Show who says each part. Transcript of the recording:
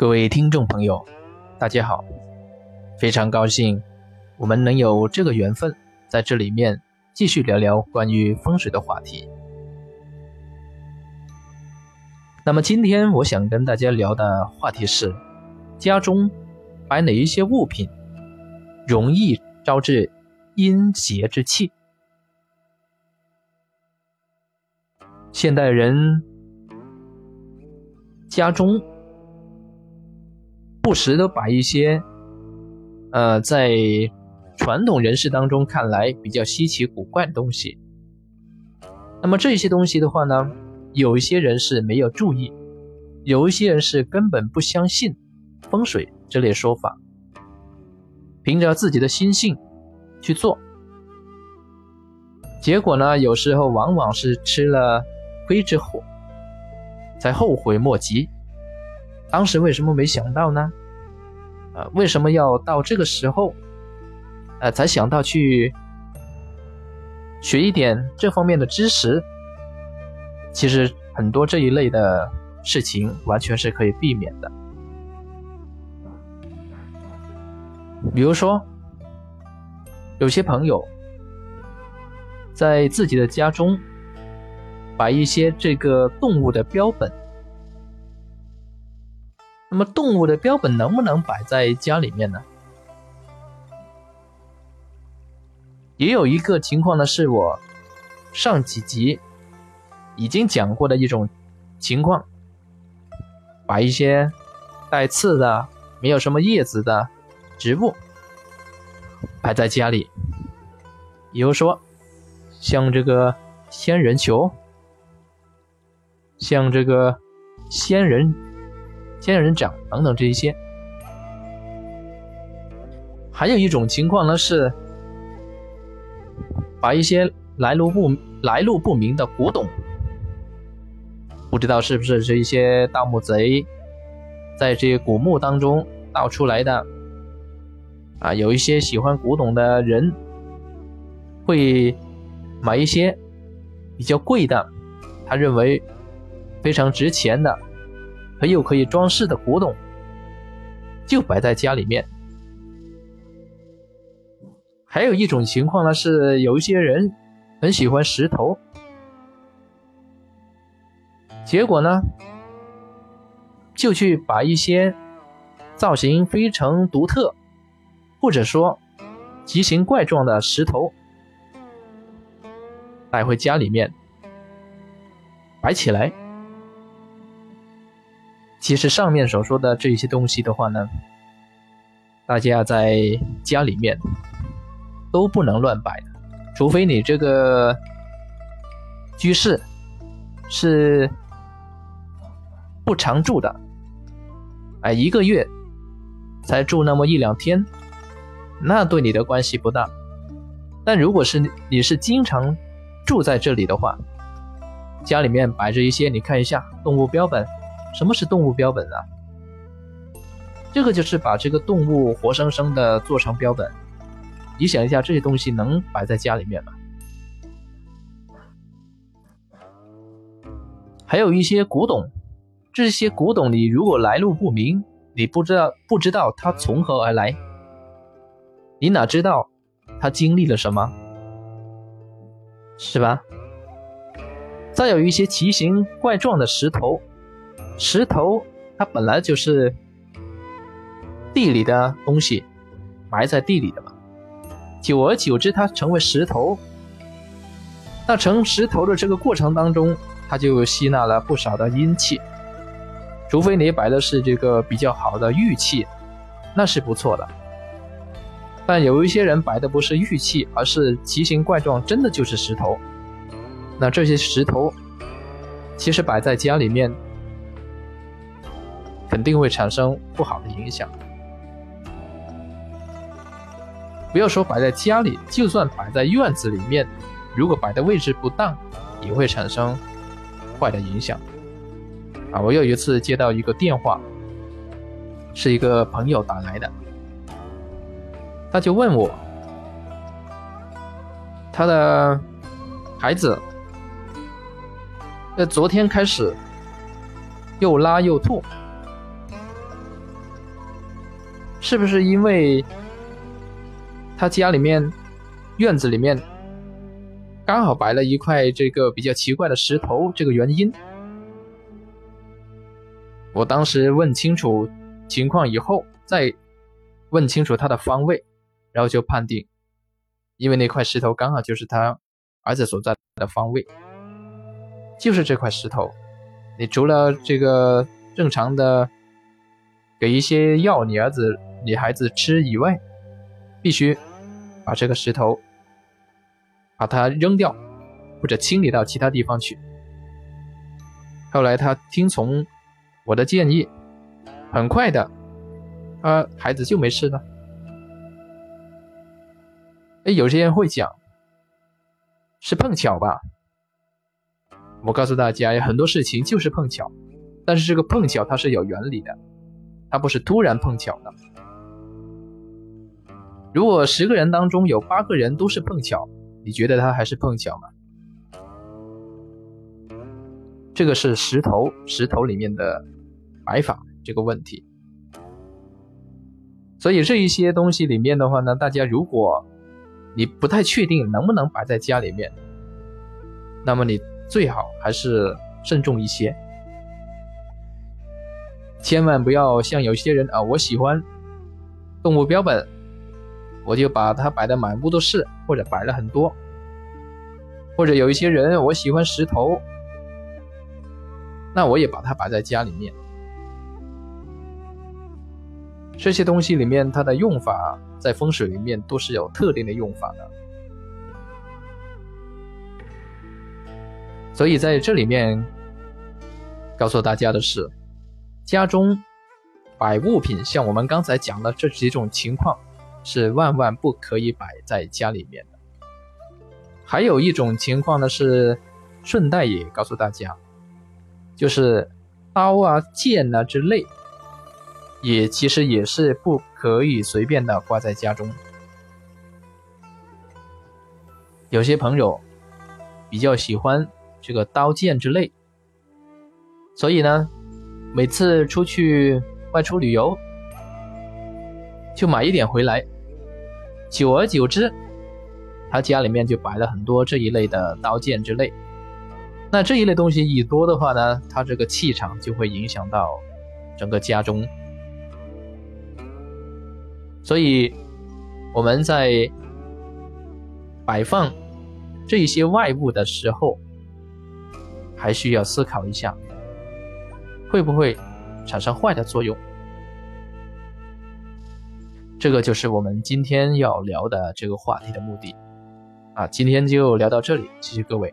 Speaker 1: 各位听众朋友，大家好，非常高兴我们能有这个缘分，在这里面继续聊聊关于风水的话题。那么今天我想跟大家聊的话题是，家中摆哪一些物品容易招致阴邪之气？现代人家中不时的把一些，呃，在传统人士当中看来比较稀奇古怪的东西。那么这些东西的话呢，有一些人是没有注意，有一些人是根本不相信风水这类说法，凭着自己的心性去做，结果呢，有时候往往是吃了。亏之后，才后悔莫及。当时为什么没想到呢？啊，为什么要到这个时候，呃，才想到去学一点这方面的知识？其实很多这一类的事情完全是可以避免的。比如说，有些朋友在自己的家中。把一些这个动物的标本，那么动物的标本能不能摆在家里面呢？也有一个情况呢，是我上几集已经讲过的一种情况，把一些带刺的、没有什么叶子的植物摆在家里，比如说像这个仙人球。像这个仙人、仙人掌等等这一些，还有一种情况呢是，把一些来路不来路不明的古董，不知道是不是这一些盗墓贼在这些古墓当中盗出来的，啊，有一些喜欢古董的人会买一些比较贵的，他认为。非常值钱的，很有可以装饰的古董，就摆在家里面。还有一种情况呢，是有一些人很喜欢石头，结果呢，就去把一些造型非常独特，或者说奇形怪状的石头带回家里面摆起来。其实上面所说的这些东西的话呢，大家在家里面都不能乱摆，除非你这个居室是不常住的，哎，一个月才住那么一两天，那对你的关系不大。但如果是你是经常住在这里的话，家里面摆着一些，你看一下动物标本。什么是动物标本啊？这个就是把这个动物活生生的做成标本。你想一下，这些东西能摆在家里面吗？还有一些古董，这些古董你如果来路不明，你不知道不知道它从何而来，你哪知道它经历了什么，是吧？再有一些奇形怪状的石头。石头它本来就是地里的东西，埋在地里的嘛，久而久之它成为石头。那成石头的这个过程当中，它就吸纳了不少的阴气。除非你摆的是这个比较好的玉器，那是不错的。但有一些人摆的不是玉器，而是奇形怪状，真的就是石头。那这些石头其实摆在家里面。肯定会产生不好的影响。不要说摆在家里，就算摆在院子里面，如果摆的位置不当，也会产生坏的影响。啊，我有一次接到一个电话，是一个朋友打来的，他就问我，他的孩子在昨天开始又拉又吐。是不是因为他家里面院子里面刚好摆了一块这个比较奇怪的石头这个原因？我当时问清楚情况以后，再问清楚他的方位，然后就判定，因为那块石头刚好就是他儿子所在的方位，就是这块石头。你除了这个正常的给一些药你儿子、女孩子吃以外，必须把这个石头把它扔掉，或者清理到其他地方去。后来他听从。我的建议，很快的，啊，孩子就没事了。哎，有些人会讲，是碰巧吧？我告诉大家，很多事情就是碰巧，但是这个碰巧它是有原理的，它不是突然碰巧的。如果十个人当中有八个人都是碰巧，你觉得他还是碰巧吗？这个是石头，石头里面的。摆法这个问题，所以这一些东西里面的话呢，大家如果你不太确定能不能摆在家里面，那么你最好还是慎重一些，千万不要像有些人啊，我喜欢动物标本，我就把它摆的满屋都是，或者摆了很多，或者有一些人我喜欢石头，那我也把它摆在家里面。这些东西里面，它的用法在风水里面都是有特定的用法的，所以在这里面告诉大家的是，家中摆物品，像我们刚才讲的这几种情况，是万万不可以摆在家里面的。还有一种情况呢，是顺带也告诉大家，就是刀啊、剑啊之类。也其实也是不可以随便的挂在家中。有些朋友比较喜欢这个刀剑之类，所以呢，每次出去外出旅游，就买一点回来，久而久之，他家里面就摆了很多这一类的刀剑之类。那这一类东西一多的话呢，他这个气场就会影响到整个家中。所以，我们在摆放这一些外物的时候，还需要思考一下，会不会产生坏的作用。这个就是我们今天要聊的这个话题的目的。啊，今天就聊到这里，谢谢各位。